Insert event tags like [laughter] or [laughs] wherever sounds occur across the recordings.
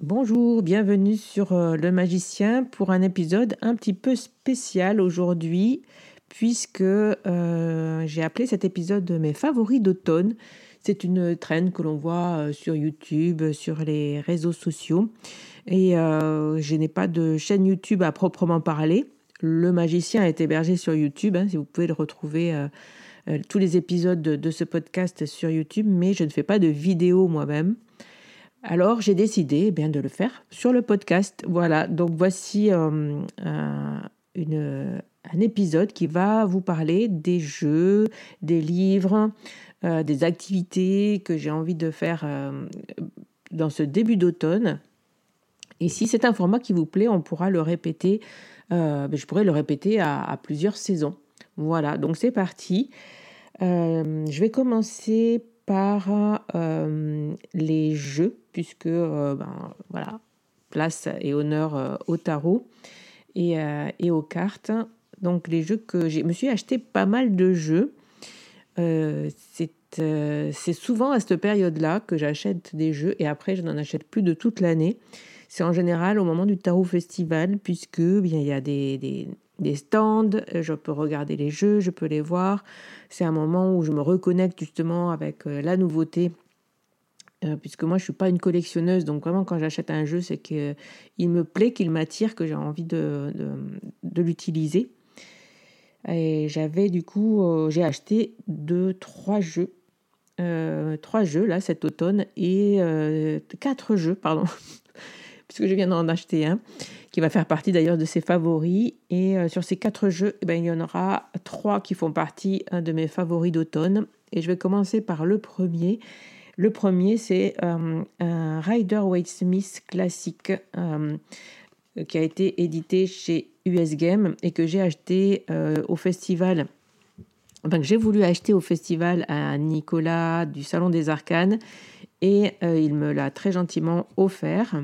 Bonjour, bienvenue sur euh, Le Magicien pour un épisode un petit peu spécial aujourd'hui puisque euh, j'ai appelé cet épisode mes favoris d'automne. C'est une traîne que l'on voit euh, sur YouTube, sur les réseaux sociaux. Et je n'ai pas de chaîne YouTube à proprement parler. Le Magicien est hébergé sur YouTube, hein, si vous pouvez le retrouver. tous les épisodes de, ce podcast sur YouTube, mais je ne fais pas de vidéo moi-même. Alors j'ai décidé eh bien, de le faire sur le podcast. Voilà, donc voici euh, un, épisode qui va vous parler des jeux, des livres, euh, des activités que j'ai envie de faire euh, dans ce début d'automne. Et si c'est un format qui vous plaît, on pourra le répéter, je pourrais le répéter à plusieurs saisons. Voilà, donc c'est parti. je vais commencer par les jeux puisque euh, ben, voilà, place et honneur euh, au tarot et, euh, et, aux cartes. Donc les jeux que j'ai, me suis acheté pas mal de jeux. c'est souvent à cette période-là que j'achète des jeux et après je n'en achète plus de toute l'année. C'est en général au moment du Tarot Festival puisque bien il y a des, des, stands, je peux regarder les jeux, je peux les voir. C'est un moment où je me reconnecte justement avec la nouveauté euh, puisque moi je suis pas une collectionneuse, donc vraiment quand j'achète un jeu, c'est qu'il me plaît, qu'il m'attire, que j'ai envie de, l'utiliser. Et j'avais du coup, euh, j'ai acheté deux, trois jeux, euh, trois jeux là cet automne et quatre jeux, pardon, [laughs] puisque je viens d'en acheter un, qui va faire partie d'ailleurs de ses favoris. Et sur ces quatre jeux, eh ben, il y en aura trois qui font partie de mes favoris d'automne. Et je vais commencer par le premier le premier, c'est euh, un Rider Waite Smith classique euh, qui a été édité chez US Game et que j'ai acheté euh, au festival. J'ai voulu acheter au festival à Nicolas du Salon des Arcanes et il me l'a très gentiment offert.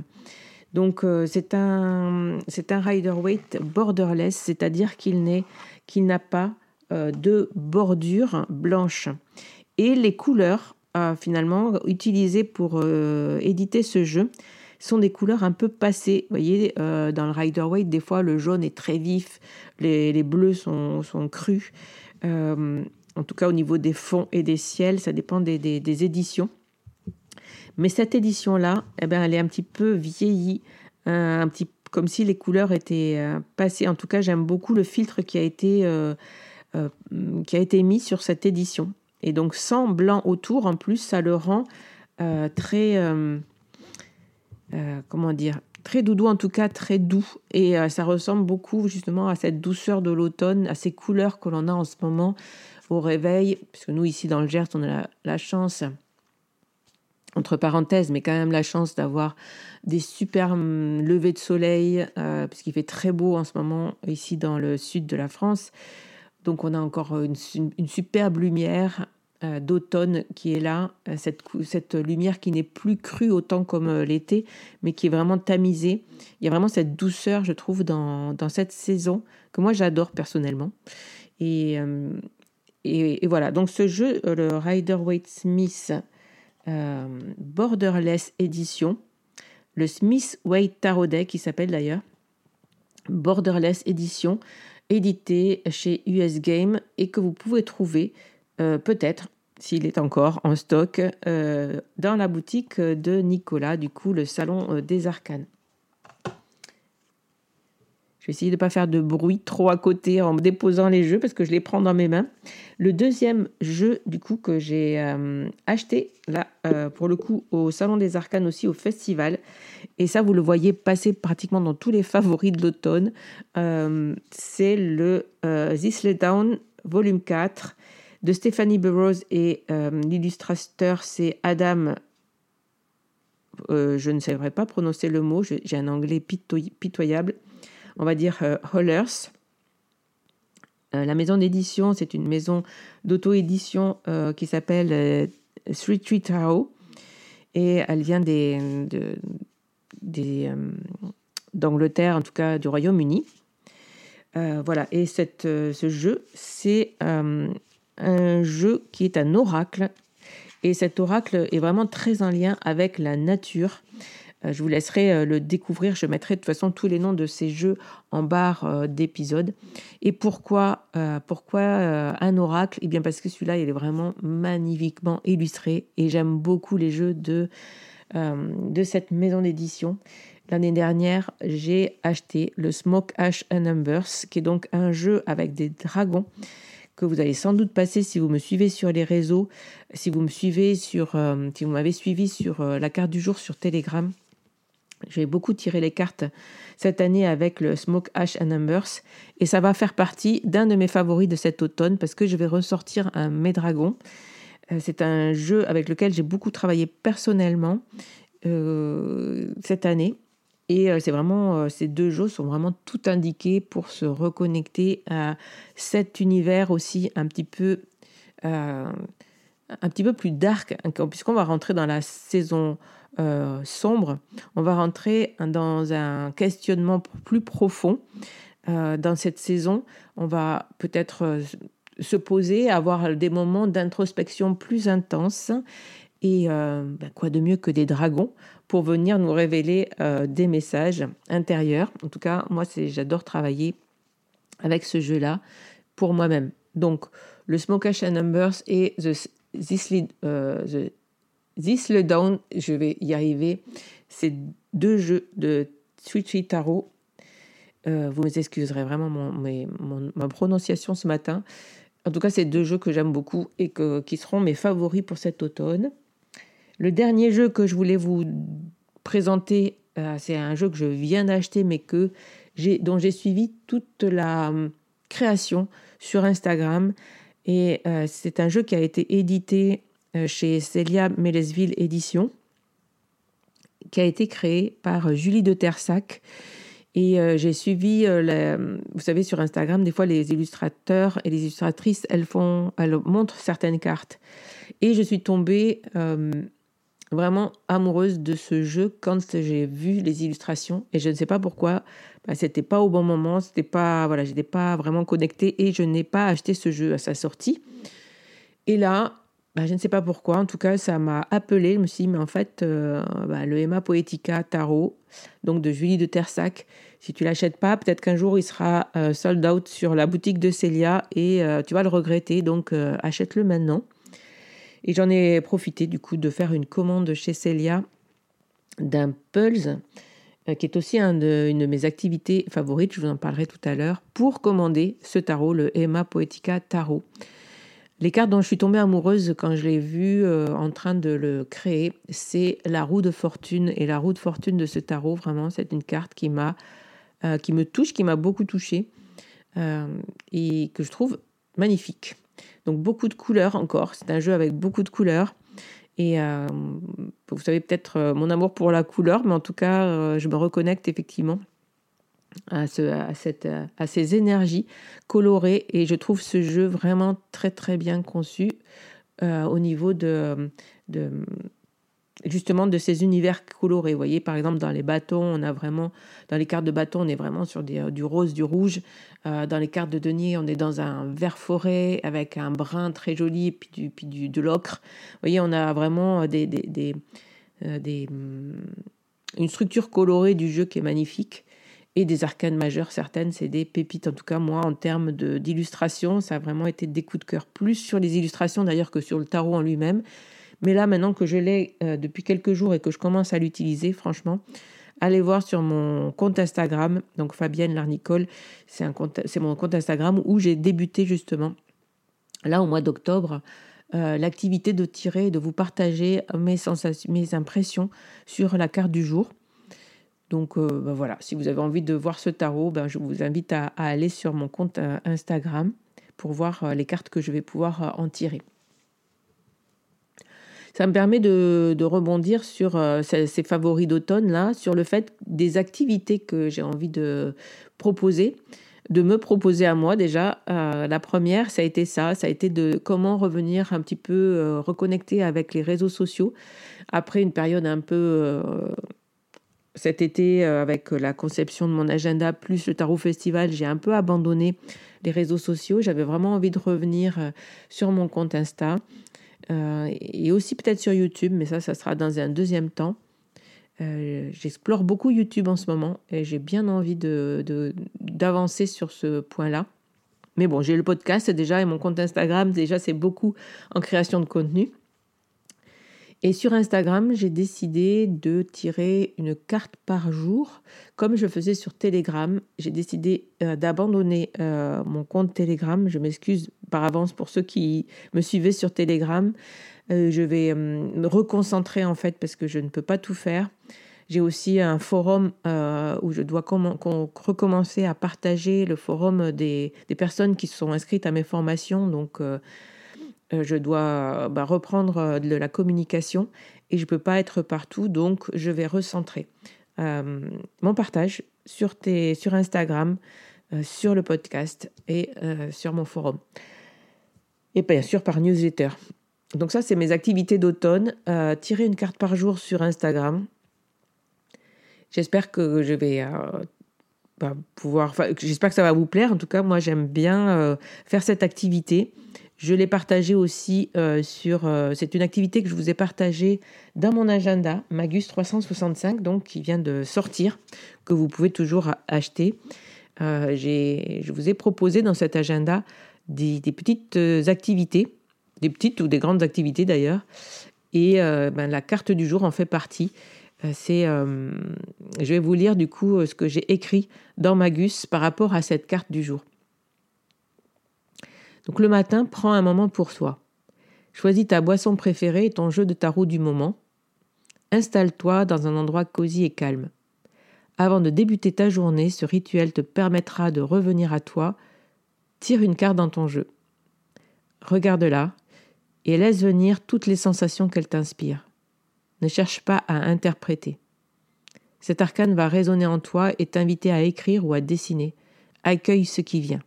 Donc c'est un Rider Waite borderless, c'est-à-dire qu'il n'est qu'il n'a pas de bordure blanche et les couleurs finalement utilisées pour euh, éditer ce jeu sont des couleurs un peu passées. Vous voyez, euh, dans le Rider Waite, des fois le jaune est très vif, les, bleus sont, crus. Euh, en tout cas au niveau des fonds et des ciels, ça dépend des, éditions. Mais cette édition-là, eh ben, elle est un petit peu vieillie, un petit, comme si les couleurs étaient passées. En tout cas, j'aime beaucoup le filtre qui a été, qui a été mis sur cette édition. Et donc sans blanc autour, en plus, ça le rend très, comment dire, très doudou, en tout cas très doux. Et euh, ça ressemble beaucoup justement à cette douceur de l'automne, à ces couleurs que l'on a en ce moment au réveil, puisque nous ici dans le Gers, on a la, chance, entre parenthèses, mais quand même la chance d'avoir des super levées de soleil, euh, puisqu'il fait très beau en ce moment ici dans le sud de la France. Donc on a encore une superbe lumière euh, d'automne qui est là, euh, cette, lumière qui n'est plus crue autant comme euh, l'été, mais qui est vraiment tamisée. Il y a vraiment cette douceur, je trouve, dans, cette saison que moi j'adore personnellement. Et, voilà, donc ce jeu, le Rider Waite Smith Borderless Edition, le Smith Waite Tarot qui s'appelle d'ailleurs, Borderless Edition, édité chez US Game et que vous pouvez trouver peut-être s'il est encore en stock, euh, dans la boutique de Nicolas, du coup, le salon euh, des arcanes. Je vais essayer de ne pas faire de bruit trop à côté en déposant les jeux parce que je les prends dans mes mains. Le deuxième jeu, du coup, que j'ai euh, acheté, là, pour le coup, au Salon des Arcanes aussi, au festival. Et ça, vous le voyez passer pratiquement dans tous les favoris de l'automne. c'est le This Down Volume 4 de Stéphanie Burroughs et euh, l'illustrateur c'est Adam. Euh, je ne saurais pas prononcer le mot, j'ai un anglais pitoyable. On va dire euh, Hollers. la maison d'édition, c'est une maison d'auto-édition qui s'appelle Street Tree Tarot et elle vient d'Angleterre, en tout cas du Royaume-Uni. voilà, et ce jeu, c'est un jeu qui est un oracle. Et cet oracle est vraiment très en lien avec la nature. Euh, je vous laisserai euh, le découvrir. Je mettrai de toute façon tous les noms de ces jeux en barre euh, d'épisodes. Et pourquoi, pourquoi un oracle? Eh bien parce que celui-là, il est vraiment magnifiquement illustré. Et j'aime beaucoup les jeux de, de cette maison d'édition. L'année dernière, j'ai acheté le Smoke Ash and Numbers, qui est donc un jeu avec des dragons que vous allez sans doute passer si vous me suivez sur les réseaux, si vous me suivez sur, si vous m'avez suivi sur la carte du jour sur Telegram. Je vais beaucoup tirer les cartes cette année avec le Smoke Ash and Numbers et ça va faire partie d'un de mes favoris de cet automne parce que je vais ressortir un Médragon. Euh, c'est un jeu avec lequel j'ai beaucoup travaillé personnellement cette année et euh, c'est vraiment, euh, ces deux jeux sont vraiment tout indiqués pour se reconnecter à cet univers aussi un petit peu, euh, un petit peu plus dark, hein, puisqu'on va rentrer dans la saison sombre, on va rentrer dans un questionnement plus profond. dans cette saison, on va peut-être se poser, avoir des moments d'introspection plus intenses. Et ben, quoi de mieux que des dragons pour venir nous révéler euh, des messages intérieurs. En tout cas, moi, j'adore travailler avec ce jeu-là pour moi-même. Donc, le Smoke Ash Numbers et The, This, euh, Down, je vais y arriver. C'est deux jeux de Switchy Tarot. Euh, vous m'excuserez vraiment mon, ma prononciation ce matin. En tout cas, c'est deux jeux que j'aime beaucoup et que, qui seront mes favoris pour cet automne. Le dernier jeu que je voulais vous présenter, euh, c'est un jeu que je viens d'acheter, mais que dont j'ai suivi toute la hum, création sur Instagram. Et euh, c'est un jeu qui a été édité euh, chez Celia Melesville Édition, qui a été créé par Julie de Tersac. Et j'ai suivi, vous savez, sur Instagram, des fois les illustrateurs et les illustratrices, elles font, elles montrent certaines cartes. Et je suis tombée vraiment amoureuse de ce jeu quand j'ai vu les illustrations et je ne sais pas pourquoi bah, c'était pas au bon moment c'était pas voilà pas vraiment connectée et je n'ai pas acheté ce jeu à sa sortie et là bah, je ne sais pas pourquoi, en tout cas, ça m'a appelé. Je me suis dit, mais en fait, euh, bah, le Emma Poetica Tarot, donc de Julie de Tersac, si tu l'achètes pas, peut-être qu'un jour il sera euh, sold out sur la boutique de Célia et euh, tu vas le regretter. Donc achète-le maintenant. Et j'en ai profité du coup de faire une commande chez Célia d'un Pulse, qui est aussi une de mes activités favorites, je vous en parlerai tout à l'heure, pour commander ce tarot, le Emma Poetica Tarot. Cartes dont je suis tombée amoureuse quand je l'ai vu euh, en train de le créer, c'est la roue de fortune. Et la roue de fortune de ce tarot, vraiment, c'est une carte qui m'a, euh, qui me touche, qui m'a beaucoup touchée euh, et que je trouve magnifique. Donc beaucoup de couleurs encore. C'est un jeu avec beaucoup de couleurs. Et vous savez peut-être mon amour pour la couleur, mais en tout cas, je me reconnecte effectivement à, ce, à, cette, à ces énergies colorées et je trouve ce jeu vraiment très très bien conçu euh, au niveau de, de, justement de ces univers colorés. Vous voyez par exemple dans les bâtons, on a vraiment dans les cartes de bâton, on est vraiment sur des, du rose, du rouge. Euh, dans les cartes de denier, on est dans un vert forêt avec un brun très joli et puis, du, puis du, de l'ocre. Vous voyez, on a vraiment des, des, des, euh, des une structure colorée du jeu qui est magnifique et des arcanes majeures, certaines, c'est des pépites. En tout cas, moi, en termes d'illustration, ça a vraiment été des coups de cœur, plus sur les illustrations d'ailleurs que sur le tarot en lui-même. Mais là, maintenant que je l'ai euh, depuis quelques jours et que je commence à l'utiliser, franchement, allez voir sur mon compte Instagram, donc Fabienne Larnicole, c'est mon compte Instagram où j'ai débuté justement, là au mois d'octobre, euh, l'activité de tirer, de vous partager mes impressions sur la carte du jour. Donc euh, ben voilà, si vous avez envie de voir ce tarot, ben je vous invite à, aller sur mon compte euh, Instagram pour voir euh, les cartes que je vais pouvoir en tirer. Ça me permet de, rebondir sur ces, favoris d'automne, là, sur le fait des activités que j'ai envie de proposer, de me proposer à moi déjà. la première, ça a été ça, ça a été de comment revenir un petit peu reconnecter avec les réseaux sociaux après une période un peu cet été, euh, avec la conception de mon agenda plus le Tarot Festival, j'ai un peu abandonné les réseaux sociaux. J'avais vraiment envie de revenir euh, sur mon compte Insta euh, et aussi peut-être sur YouTube, mais ça, ça sera dans un deuxième temps. J'explore beaucoup YouTube en ce moment et j'ai bien envie d'avancer de, sur ce point-là. Mais bon, j'ai le podcast déjà et mon compte Instagram, déjà, c'est beaucoup en création de contenu. Et sur Instagram, j'ai décidé de tirer une carte par jour, comme je faisais sur Telegram. J'ai décidé euh, d'abandonner euh, mon compte Telegram. Je m'excuse par avance pour ceux qui me suivaient sur Telegram. Euh, je vais me reconcentrer en fait parce que je ne peux pas tout faire. J'ai aussi un forum où je dois recommencer à partager le forum des, des, personnes qui sont inscrites à mes formations. Donc je dois bah, reprendre euh, de la communication et je ne peux pas être partout, donc je vais recentrer euh, mon partage sur Instagram, sur le podcast et sur mon forum. Et bien sûr par newsletter. Donc ça, c'est mes activités d'automne. tirer une carte par jour sur Instagram. J'espère que je vais bah, pouvoir... J'espère que ça va vous plaire. En tout cas, moi, j'aime bien faire cette activité. Je l'ai partagé aussi euh, sur. Euh, c'est une activité que je vous ai partagée dans mon agenda, Magus 365, donc qui vient de sortir, que vous pouvez toujours acheter. Euh, je vous ai proposé dans cet agenda des, petites activités, des petites ou des grandes activités d'ailleurs, et ben, la carte du jour en fait partie. C'est, je vais vous lire du coup ce que j'ai écrit dans Magus par rapport à cette carte du jour. Donc le matin, prends un moment pour toi. Choisis ta boisson préférée et ton jeu de tarot du moment. Installe-toi dans un endroit cosy et calme. Avant de débuter ta journée, ce rituel te permettra de revenir à toi. Tire une carte dans ton jeu. Regarde-la et laisse venir toutes les sensations qu'elle t'inspire. Ne cherche pas à interpréter. Cet arcane va résonner en toi et t'inviter à écrire ou à dessiner. Accueille ce qui vient.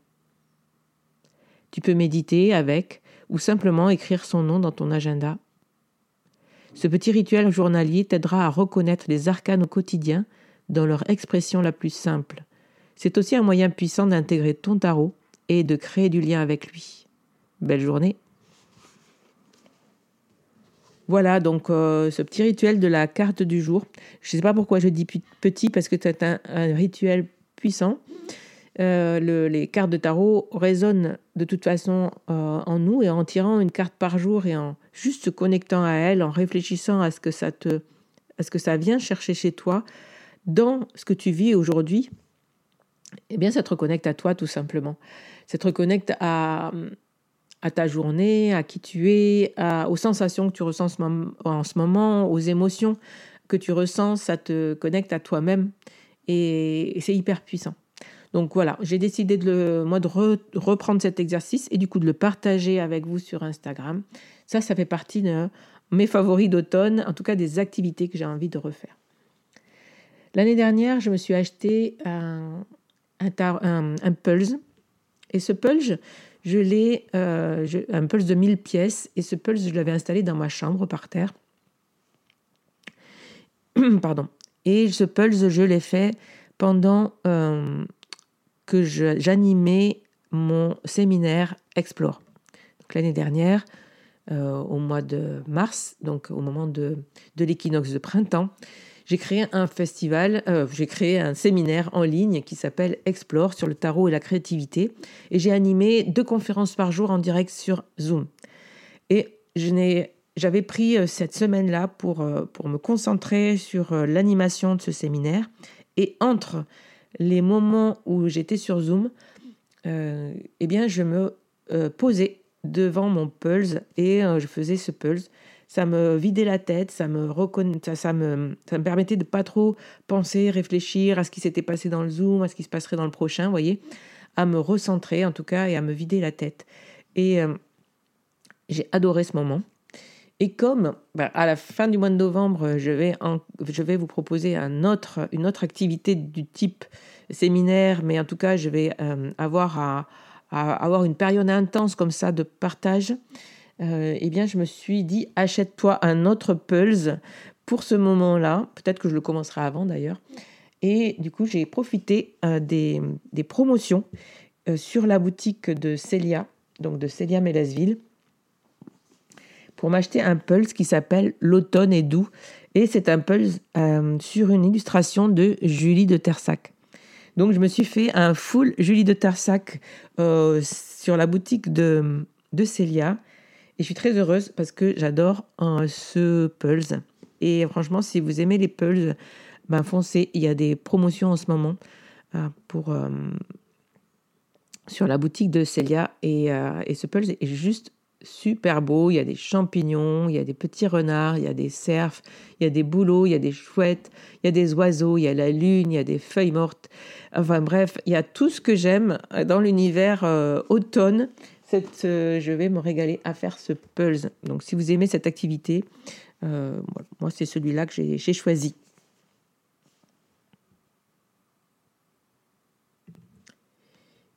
Tu peux méditer avec ou simplement écrire son nom dans ton agenda. Ce petit rituel journalier t'aidera à reconnaître les arcanes au quotidien dans leur expression la plus simple. C'est aussi un moyen puissant d'intégrer ton tarot et de créer du lien avec lui. Belle journée Voilà, donc ce petit rituel de la carte du jour. Je ne sais pas pourquoi je dis petit, parce que c'est un, rituel puissant. Les cartes de tarot résonnent de toute façon en nous et en tirant une carte par jour et en juste se connectant à elle, en réfléchissant à ce que ça te, à ce que ça vient chercher chez toi, dans ce que tu vis aujourd'hui, eh bien, ça te reconnecte à toi tout simplement. Ça te reconnecte à, à ta journée, à qui tu es, aux sensations que tu ressens en ce moment, aux émotions que tu ressens. Ça te connecte à toi-même et, c'est hyper puissant. Donc voilà, j'ai décidé de moi de reprendre cet exercice et du coup de le partager avec vous sur Instagram. Ça, ça fait partie de mes favoris d'automne, en tout cas des activités que j'ai envie de refaire. L'année dernière, je me suis acheté un, un, Pulse. Et ce Pulse, je l'ai, euh, un Pulse de 1000 pièces. Et ce Pulse, je l'avais installé dans ma chambre par terre. [clears throat] Pardon. Et ce Pulse, je l'ai fait pendant euh, que j'animais mon séminaire Explore. L'année dernière, euh, au mois de mars, donc au moment de, l'équinoxe de printemps, j'ai créé un festival, euh, j'ai créé un séminaire en ligne qui s'appelle Explore sur le tarot et la créativité. Et j'ai animé deux conférences par jour en direct sur Zoom. Et j'avais pris euh, cette semaine-là pour, pour me concentrer sur l'animation de ce séminaire. Et entre les moments où j'étais sur Zoom, eh bien, je me posais devant mon Pulse et je faisais ce Pulse ça me vidait la tête, ça me, ça, me, ça me permettait de pas trop penser, réfléchir à ce qui s'était passé dans le Zoom, à ce qui se passerait dans le prochain, voyez, à me recentrer en tout cas et à me vider la tête. Et euh, j'ai adoré ce moment. Et comme bah, à la fin du mois de novembre, je vais, je vais vous proposer une autre activité du type séminaire, mais en tout cas, je vais euh, avoir à, avoir une période intense comme ça de partage. Euh, eh bien, je me suis dit, achète-toi un autre Pulse pour ce moment-là. Peut-être que je le commencerai avant d'ailleurs. Et du coup, j'ai profité euh, des, promotions euh, sur la boutique de Celia, donc de Celia Mélasville, pour m'acheter un Pulse qui s'appelle L'automne est doux. Et c'est un Pulse sur une illustration de Julie de Tersac. Donc, je me suis fait un full Julie de Tersac sur la boutique de, de Célia. Et je suis très heureuse parce que j'adore euh, ce Pulse. Et franchement, si vous aimez les Pulse, ben foncez. Il y a des promotions en ce moment euh, pour, euh, sur la boutique de Celia. Et, et, ce Pulse est juste super beau. Il y a des champignons, il y a des petits renards, il y a des cerfs, il y a des bouleaux, il y a des chouettes, il y a des oiseaux, il y a la lune, il y a des feuilles mortes. Enfin bref, il y a tout ce que j'aime dans l'univers automne cette, euh, je vais me régaler à faire ce pulse. Donc si vous aimez cette activité, euh, moi c'est celui-là que j'ai choisi.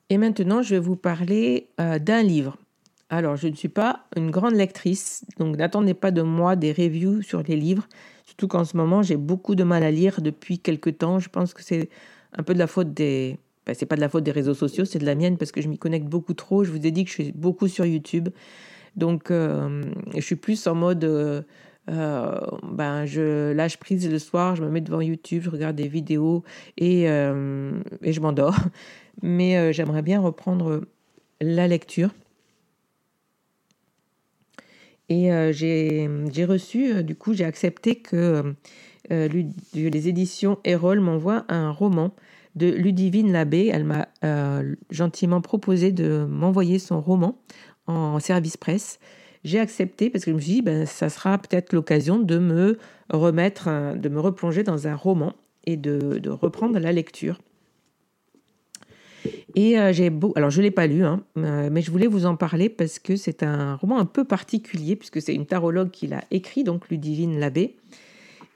Et maintenant, je vais vous parler euh, d'un livre. Alors, je ne suis pas une grande lectrice, donc n'attendez pas de moi des reviews sur les livres, surtout qu'en ce moment, j'ai beaucoup de mal à lire depuis quelques temps. Je pense que c'est un peu de la faute des, ben, c'est pas de la faute des réseaux sociaux, c'est de la mienne parce que je m'y connecte beaucoup trop. Je vous ai dit que je suis beaucoup sur YouTube. Donc, euh, je suis plus en mode. Euh, euh, ben, je lâche prise le soir, je me mets devant YouTube, je regarde des vidéos et, et je m'endors. Mais j'aimerais bien reprendre la lecture. Et j'ai reçu, du coup, j'ai accepté que les éditions Erol m'envoient un roman de Ludivine Labbé. Elle m'a euh, gentiment proposé de m'envoyer son roman en service presse. J'ai accepté parce que je me suis dit, ben, ça sera peut-être l'occasion de me remettre, de me replonger dans un roman et de, reprendre la lecture. Et euh, j'ai beau, alors je l'ai pas lu, hein, euh, mais je voulais vous en parler parce que c'est un roman un peu particulier puisque c'est une tarologue qui l'a écrit, donc Ludivine Labbé.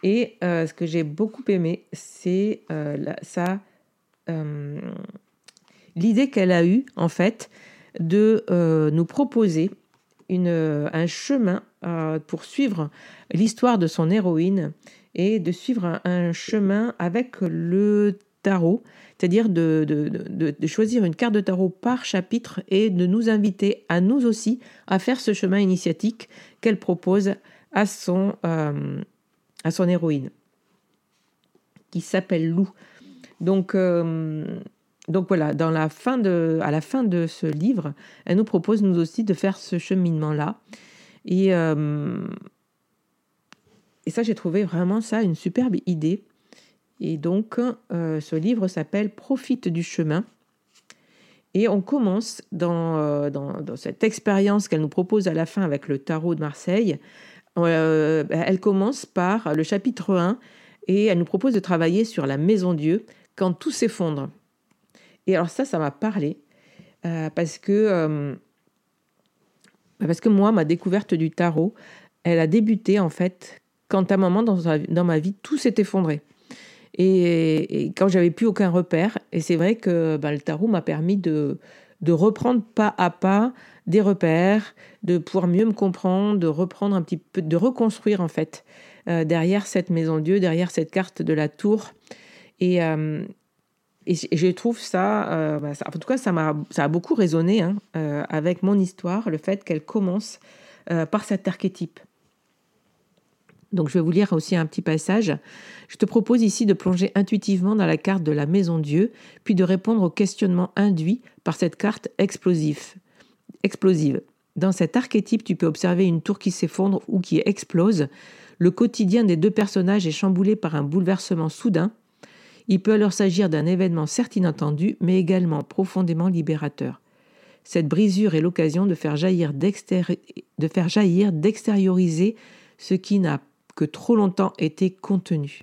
Et ce que j'ai beaucoup aimé, c'est ça euh, l'idée qu'elle a eue, en fait, de euh, nous proposer une, un chemin euh, pour suivre l'histoire de son héroïne et de suivre un, chemin avec le tarot, c'est-à-dire de, de, de, choisir une carte de tarot par chapitre et de nous inviter à nous aussi à faire ce chemin initiatique qu'elle propose à son, à son héroïne, qui s'appelle Lou. Donc, donc voilà, dans la fin de, à la fin de ce livre, elle nous propose nous aussi de faire ce cheminement-là. Et, euh, et ça, j'ai trouvé vraiment ça une superbe idée. Et donc, euh, ce livre s'appelle Profite du chemin. Et on commence dans, euh, dans, dans cette expérience qu'elle nous propose à la fin avec le tarot de Marseille. elle commence par le chapitre 1 et elle nous propose de travailler sur la maison Dieu quand tout s'effondre. Et alors ça, ça m'a parlé euh, parce que euh, parce que moi, ma découverte du tarot, elle a débuté en fait quand à un moment dans, dans ma vie, tout s'est effondré. Et, quand j'avais plus aucun repère, et c'est vrai que bah, le tarot m'a permis de, reprendre pas à pas des repères, de pouvoir mieux me comprendre, de reprendre un petit peu, de reconstruire en fait euh, derrière cette maison Dieu, derrière cette carte de la tour. Et, et je trouve euh, bah, ça, en tout cas, ça, a, ça a beaucoup résonné hein, euh, avec mon histoire, le fait qu'elle commence euh, par cet archétype. Donc je vais vous lire aussi un petit passage. Je te propose ici de plonger intuitivement dans la carte de la maison Dieu, puis de répondre aux questionnements induits par cette carte explosive. explosive. Dans cet archétype, tu peux observer une tour qui s'effondre ou qui explose. Le quotidien des deux personnages est chamboulé par un bouleversement soudain il peut alors s'agir d'un événement certes inattendu, mais également profondément libérateur. Cette brisure est l'occasion de faire jaillir d'extérioriser ce qui n'a que trop longtemps été contenu.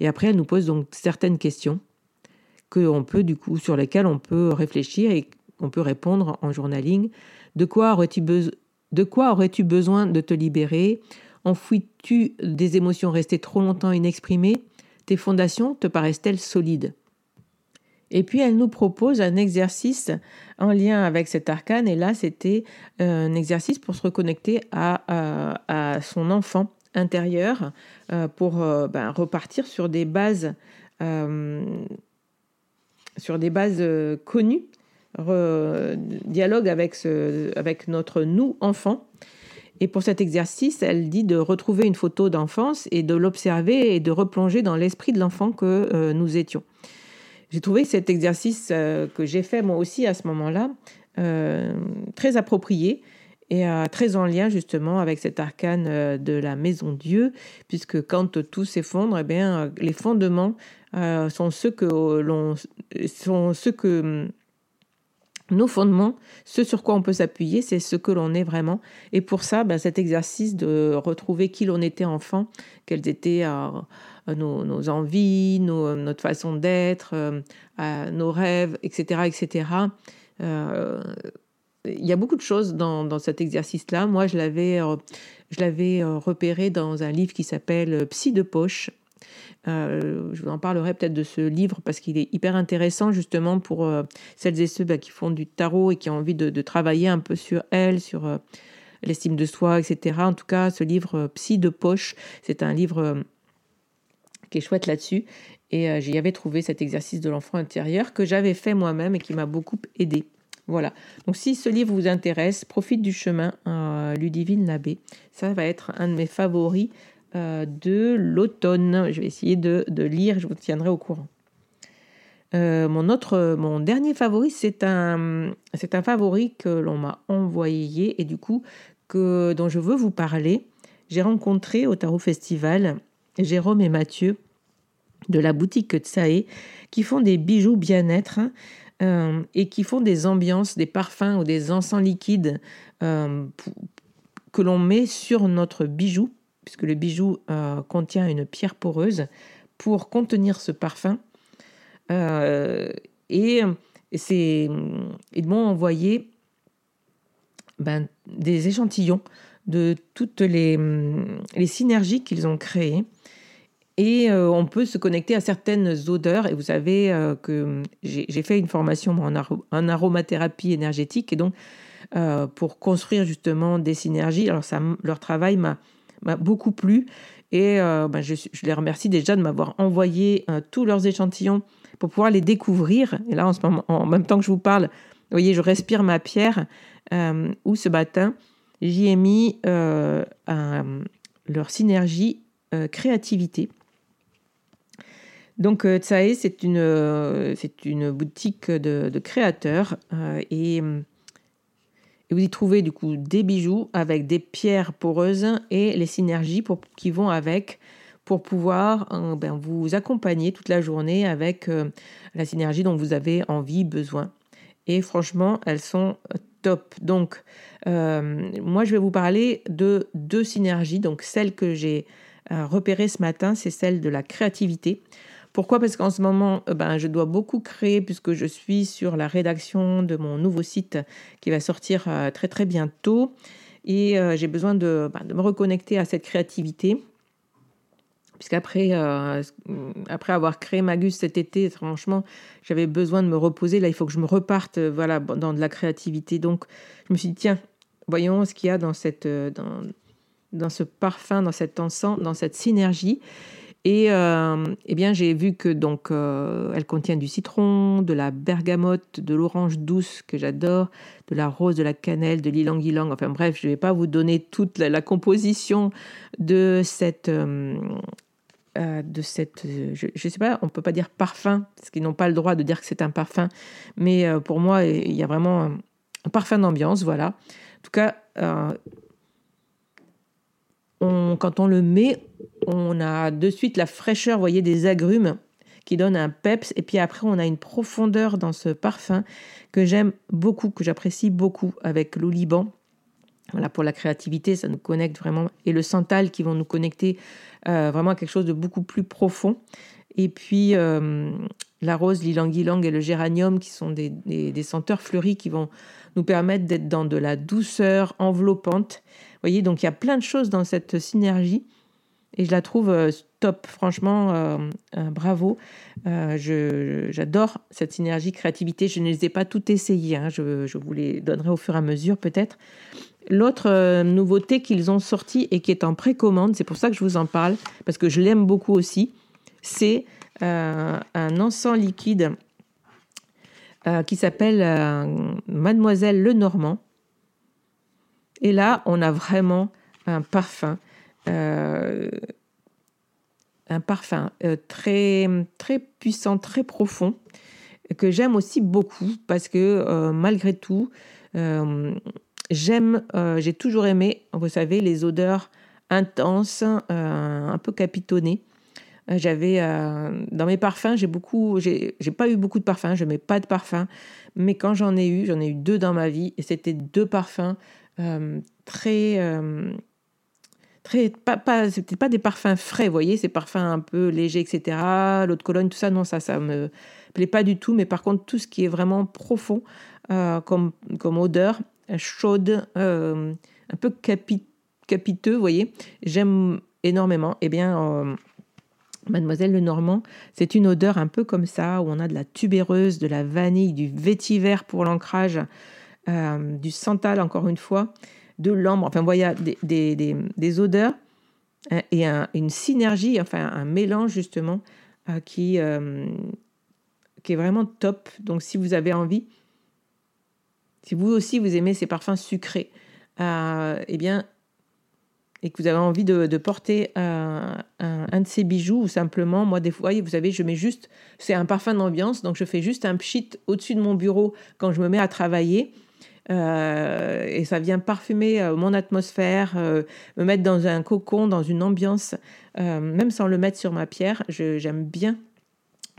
Et après, elle nous pose donc certaines questions que peut du coup sur lesquelles on peut réfléchir et on peut répondre en journaling. De quoi aurais-tu, aurais-tu besoin de te libérer? Enfouis-tu des émotions restées trop longtemps inexprimées? Tes fondations te paraissent-elles solides? Et puis elle nous propose un exercice en lien avec cet arcane. Et là, c'était euh, un exercice pour se reconnecter à, euh, son enfant intérieur, euh, pour ben, repartir sur des bases, sur des bases connues, dialogue avec, notre nous enfant. Et pour cet exercice, elle dit de retrouver une photo d'enfance et de l'observer et de replonger dans l'esprit de l'enfant que nous étions. J'ai trouvé cet exercice euh, que j'ai fait moi aussi à ce moment-là euh, très approprié et très en lien justement avec cet arcane de la maison Dieu, puisque quand tout s'effondre, eh bien, les fondements sont ceux que l'on sont ceux que nos fondements, ce sur quoi on peut s'appuyer, c'est ce que l'on est vraiment. Et pour ça, ben, cet exercice de retrouver qui l'on était enfant, quelles étaient euh, nos, envies, notre façon d'être, euh, nos rêves, etc., etc. Euh, il y a beaucoup de choses dans, cet exercice-là. Moi, je l'avais, je l'avais repéré dans un livre qui s'appelle Psy de poche euh, je vous en parlerai peut-être de ce livre parce qu'il est hyper intéressant justement pour euh, celles et ceux bah, qui font du tarot et qui ont envie de, travailler un peu sur elle, sur euh, l'estime de soi, etc. En tout cas, ce livre Psy de poche, c'est un livre qui est chouette là-dessus. Et j'y avais trouvé cet exercice de l'enfant intérieur que j'avais fait moi-même et qui m'a beaucoup aidé. Voilà. Donc si ce livre vous intéresse, profite du chemin, Ludivine Labbé. Ça va être un de mes favoris de l'automne. Je vais essayer de, lire, je vous tiendrai au courant. Euh, mon autre, mon dernier favori, c'est un, c'est un favori que l'on m'a envoyé et du coup que dont je veux vous parler. J'ai rencontré au Tarot Festival Jérôme et Mathieu de la boutique Tsae qui font des bijoux bien-être euh, et qui font des ambiances, des parfums ou des encens liquides que l'on met sur notre bijou puisque le bijou euh, contient une pierre poreuse, pour contenir ce parfum. Euh, et, c'est, ils m'ont envoyé ben, des échantillons de toutes les, les synergies qu'ils ont créées. Et euh, on peut se connecter à certaines odeurs. Et vous savez que j'ai, fait une formation en, en, aromathérapie énergétique. Et donc, pour construire justement des synergies, alors ça, leur travail m'a m'a beaucoup plu. Et euh, bah, je, les remercie déjà de m'avoir envoyé euh, tous leurs échantillons pour pouvoir les découvrir. Et là, en, ce moment, en même temps que je vous parle, vous voyez, je respire ma pierre euh, où ce matin, j'y ai mis leur synergie créativité. Donc Tsae, c'est une, c'est une boutique de, créateurs et, vous y trouvez du coup des bijoux avec des pierres poreuses et les synergies qui vont avec pour pouvoir euh, ben, vous accompagner toute la journée avec euh, la synergie dont vous avez envie, besoin. Et franchement, elles sont euh, top. Donc, moi, je vais vous parler de deux synergies. Donc, celle que j'ai repérée ce matin, c'est celle de la créativité. Pourquoi? Parce qu'en ce moment, ben, je dois beaucoup créer puisque je suis sur la rédaction de mon nouveau site qui va sortir très très bientôt. Et j'ai besoin de, ben, de me reconnecter à cette créativité puisqu'après euh, après avoir créé Magus cet été, franchement, j'avais besoin de me reposer. Là, il faut que je me reparte euh, voilà, dans de la créativité. Donc, je me suis dit, tiens, voyons ce qu'il y a dans, cette, euh, dans, dans ce parfum, dans cet encens, dans cette synergie. Et eh bien, j'ai vu que donc elle contient du citron, de la bergamote, de l'orange douce que j'adore, de la rose, de la cannelle, de l'ilang-ilang. Enfin bref, je ne vais pas vous donner toute la, composition de cette euh, de cette, je ne sais pas, on ne peut pas dire parfum, parce qu'ils n'ont pas le droit de dire que c'est un parfum, mais euh, pour moi, il y a vraiment un, parfum d'ambiance, voilà. En tout cas, euh, quand on le met, on a de suite la fraîcheur, voyez, des agrumes qui donne un peps, et puis après, on a une profondeur dans ce parfum que j'aime beaucoup, que j'apprécie beaucoup avec l'oliban voilà, pour la créativité, ça nous connecte vraiment. Et le santal qui vont nous connecter euh, vraiment à quelque chose de beaucoup plus profond. Et puis euh, la rose, l'ilang-ilang et le géranium qui sont des, senteurs fleuries qui vont nous permettre d'être dans de la douceur enveloppante. Voyez, donc il y a plein de choses dans cette synergie et je la trouve euh, top. Franchement, bravo. J'adore cette synergie créativité. Je ne les ai pas toutes essayées. Hein. Je, je, vous les donnerai au fur et à mesure peut-être. L'autre euh, nouveauté qu'ils ont sortie et qui est en précommande, c'est pour ça que je vous en parle, parce que je l'aime beaucoup aussi, c'est euh, un encens liquide euh, qui s'appelle Mademoiselle Lenormand. Et là, on a vraiment un parfum, un parfum très, très puissant, très profond, que j'aime aussi beaucoup, parce que malgré tout, J'aime, euh, j'ai toujours aimé, vous savez, les odeurs intenses, euh, un peu capitonnées. Euh, j'avais dans mes parfums, j'ai beaucoup, j'ai, pas eu beaucoup de parfums, je mets pas de parfums, mais quand j'en ai eu, j'en ai eu deux dans ma vie, et c'était deux parfums très, très, pas, pas, c'était pas des parfums frais, vous voyez, ces parfums un peu légers, etc. L'eau de Cologne, tout ça, non, ça, ça me plaît pas du tout. Mais par contre, tout ce qui est vraiment profond comme, comme odeur, chaude, euh, un peu capiteux, vous voyez. J'aime énormément. Eh bien, euh, Mademoiselle Lenormand, c'est une odeur un peu comme ça, où on a de la tubéreuse, de la vanille, du vétiver pour l'ancrage, euh, du santal, encore une fois, de l'ambre. Enfin, voilà, des, des, des, odeurs hein, et une synergie, enfin, un mélange, justement, qui, qui est vraiment top. Donc, si vous avez envie, si vous aussi vous aimez ces parfums sucrés, euh, eh bien, et que vous avez envie de, porter un, de ces bijoux ou simplement, moi des fois, vous savez, je mets juste, c'est un parfum d'ambiance, donc je fais juste un pchit au-dessus de mon bureau quand je me mets à travailler. Euh, et ça vient parfumer euh, mon atmosphère, me mettre dans un cocon, dans une ambiance, même sans le mettre sur ma pierre. J'aime bien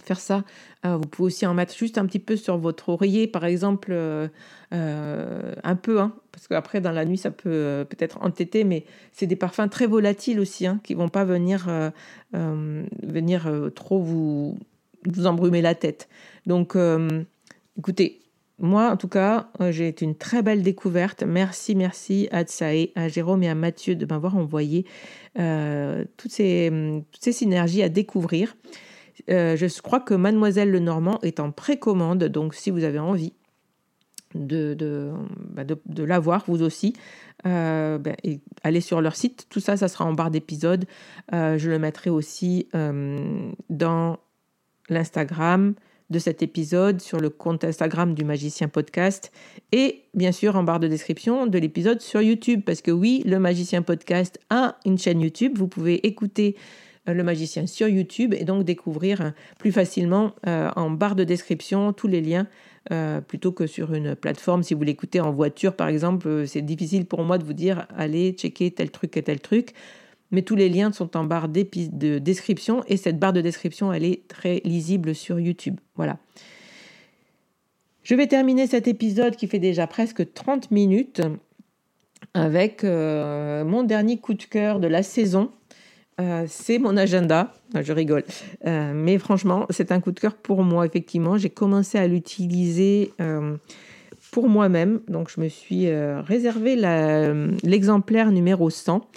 faire ça. Euh, vous pouvez aussi en mettre juste un petit peu sur votre oreiller, par exemple, euh, euh, un peu, hein, parce qu'après dans la nuit ça peut peut-être entêter, mais c'est des parfums très volatiles aussi, hein, qui vont pas venir venir trop vous vous embrumer la tête. Donc, écoutez. Moi, en tout cas, j'ai été une très belle découverte. Merci, merci à Tsae, à Jérôme et à Mathieu de m'avoir envoyé toutes, ces, toutes ces synergies à découvrir. Euh, je crois que Mademoiselle Lenormand est en précommande, donc si vous avez envie de, de, bah, de, l'avoir, vous aussi, euh, ben, allez sur leur site. Tout ça, ça sera en barre d'épisode. Euh, je le mettrai aussi dans l'Instagram, de cet épisode sur le compte Instagram du Magicien Podcast et bien sûr en barre de description de l'épisode sur YouTube parce que oui, le Magicien Podcast a une chaîne YouTube. Vous pouvez écouter euh, le magicien sur YouTube et donc découvrir euh, plus facilement euh, en barre de description tous les liens plutôt que sur une plateforme. Si vous l'écoutez en voiture par exemple, c'est difficile pour moi de vous dire allez checker tel truc et tel truc. Mais tous les liens sont en barre de description et cette barre de description elle est très lisible sur YouTube. Voilà. Je vais terminer cet épisode qui fait déjà presque 30 minutes avec mon dernier coup de cœur de la saison euh, c'est mon agenda. je rigole. Euh, mais franchement, c'est un coup de cœur pour moi, effectivement. J'ai commencé à l'utiliser euh, pour moi-même. Donc, je me suis réservé l'exemplaire numéro 100,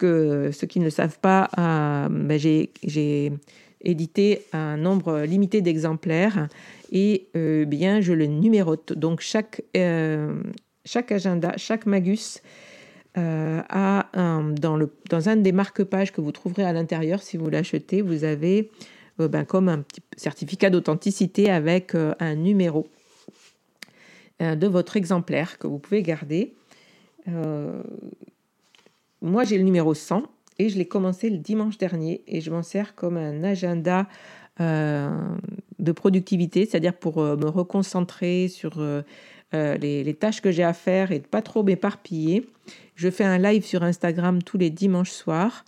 ceux qui ne le savent pas, ben, j'ai édité un nombre limité d'exemplaires et bien, je le numérote. Donc, chaque, chaque agenda, chaque magus euh, un, dans, le, dans un des marque-pages que vous trouverez à l'intérieur, si vous l'achetez, vous avez euh, ben, comme un petit certificat d'authenticité avec euh, un numéro de votre exemplaire que vous pouvez garder. Moi, j'ai le numéro 100 et je l'ai commencé le dimanche dernier et je m'en sers comme un agenda de productivité, c'est-à-dire pour me reconcentrer sur les, les, tâches que j'ai à faire et de pas trop m'éparpiller. Je fais un live sur Instagram tous les dimanches soirs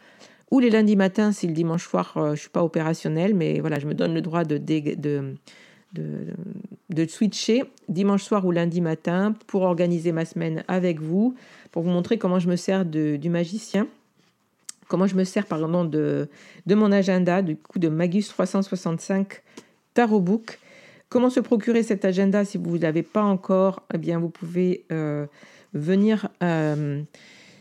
ou les lundis matins si le dimanche soir euh, je ne suis pas opérationnel, mais voilà, je me donne le droit de, switcher dimanche soir ou lundi matin pour organiser ma semaine avec vous, pour vous montrer comment je me sers du magicien, comment je me sers pardon, de, de mon agenda, du coup de Magus 365 Tarot Book. Comment se procurer cet agenda si vous ne l'avez pas encore? Eh bien, vous pouvez euh, venir euh,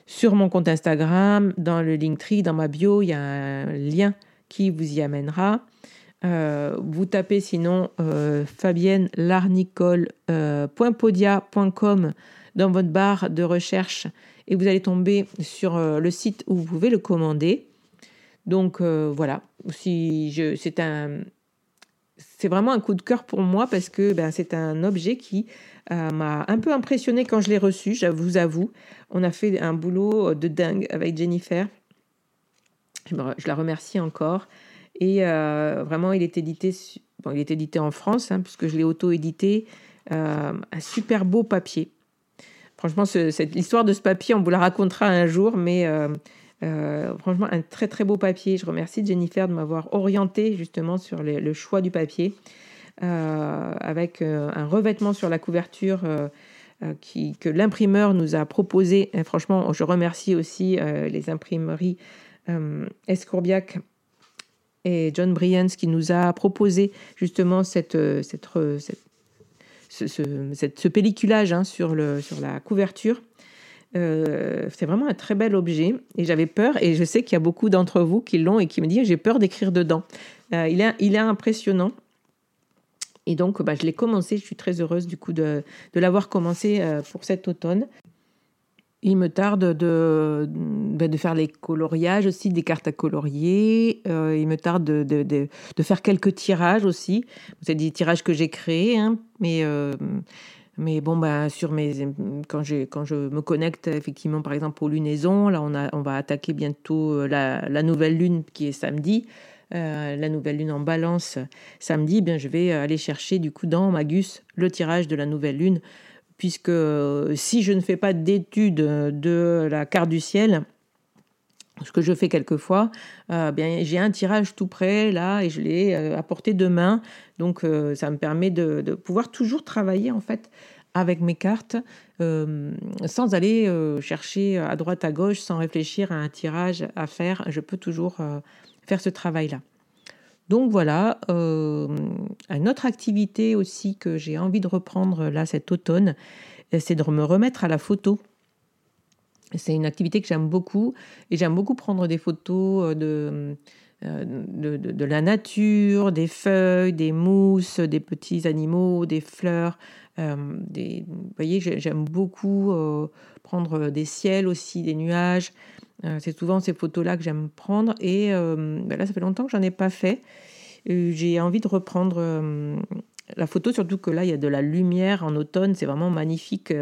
sur mon compte Instagram, dans le Linktree, dans ma bio, il y a un lien qui vous y amènera. Euh, vous tapez sinon euh, fabienne larnicole.podia.com dans votre barre de recherche et vous allez tomber sur le site où vous pouvez le commander. Donc voilà, si c'est un, c'est vraiment un coup de cœur pour moi parce que ben, c'est un objet qui euh, m'a un peu impressionné quand je l'ai reçu, je vous avoue. On a fait un boulot de dingue avec Jennifer. Je, la remercie encore. Et euh, vraiment, il est édité, il est édité en France, hein, puisque je l'ai auto-édité. Euh, un super beau papier. Franchement, cette, l'histoire de ce papier, on vous la racontera un jour, mais franchement, un très très beau papier. Je remercie Jennifer de m'avoir orienté justement sur le choix du papier. Euh, avec euh, un revêtement sur la couverture euh, que l'imprimeur nous a proposé. Franchement, je remercie aussi les imprimeries Escourbiac et John Bryans qui nous a proposé justement cette, cette, ce, pelliculage hein, sur, la couverture. c'est vraiment un très bel objet et j'avais peur et je sais qu'il y a beaucoup d'entre vous qui l'ont et qui me disent j'ai peur d'écrire dedans. il, est, il est impressionnant et donc, bah, je l'ai commencé. Je suis très heureuse du coup de, l'avoir commencé euh, pour cet automne. Il me tarde de, bah, de, faire les coloriages aussi, des cartes à colorier. Euh, il me tarde de, faire quelques tirages aussi. C'est des tirages que j'ai créés, hein, mais, euh, mais bon, bah, sur mes, quand, quand je me connecte effectivement, par exemple, aux lunaisons, là, on, a, on va attaquer bientôt la, la nouvelle lune qui est samedi. Euh, la nouvelle lune en balance samedi, eh bien, je vais aller chercher du coup dans Magus le tirage de la nouvelle lune, puisque euh, si je ne fais pas d'étude de la carte du ciel, ce que je fais quelquefois, euh, bien j'ai un tirage tout prêt là et je l'ai apporté demain, donc ça me permet de, de, pouvoir toujours travailler en fait avec mes cartes sans aller chercher à droite à gauche, sans réfléchir à un tirage à faire. Je peux toujours faire ce travail-là. Donc voilà, euh, une autre activité aussi que j'ai envie de reprendre là cet automne, c'est de me remettre à la photo. C'est une activité que j'aime beaucoup et j'aime beaucoup prendre des photos euh, de, la nature, des feuilles, des mousses, des petits animaux, des fleurs. Euh, vous voyez, j'aime beaucoup prendre des ciels aussi, des nuages. Euh, c'est souvent ces photos-là que j'aime prendre et euh, ben là, ça fait longtemps que j'en ai pas fait. J'ai envie de reprendre la photo, surtout que là, il y a de la lumière en automne, c'est vraiment magnifique.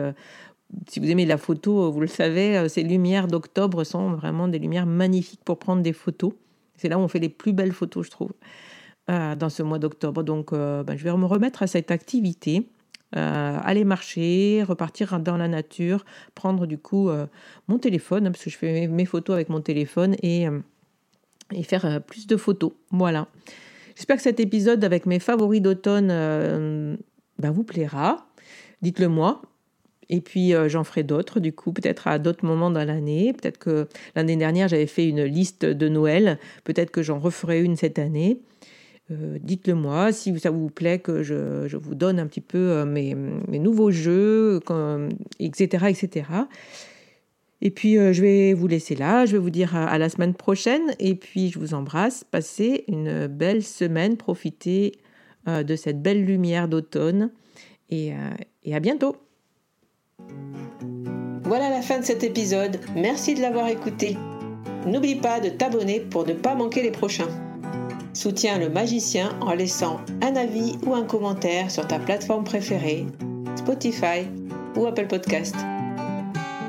Si vous aimez la photo, vous le savez, ces lumières d'octobre sont vraiment des lumières magnifiques pour prendre des photos. C'est là où on fait les plus belles photos, je trouve, dans ce mois d'octobre. Donc, ben, je vais me remettre à cette activité. Euh, aller marcher, repartir dans la nature, prendre du coup euh, mon téléphone, parce que je fais mes photos avec mon téléphone euh, et faire plus de photos. Voilà. J'espère que cet épisode avec mes favoris d'automne ben, vous plaira. Dites-le moi. Et puis j'en ferai d'autres, du coup, peut-être à d'autres moments dans l'année. Peut-être que l'année dernière, j'avais fait une liste de Noël. Peut-être que j'en referai une cette année. Euh, dites-le moi si ça vous plaît que je, vous donne un petit peu euh, mes, nouveaux jeux, etc., etc. Et puis euh, je vais vous laisser là, je vais vous dire à, la semaine prochaine et puis je vous embrasse. Passez une belle semaine, profitez de cette belle lumière d'automne et, et à bientôt. Voilà la fin de cet épisode, merci de l'avoir écouté. N'oublie pas de t'abonner pour ne pas manquer les prochains. Soutiens le magicien en laissant un avis ou un commentaire sur ta plateforme préférée, Spotify ou Apple Podcast.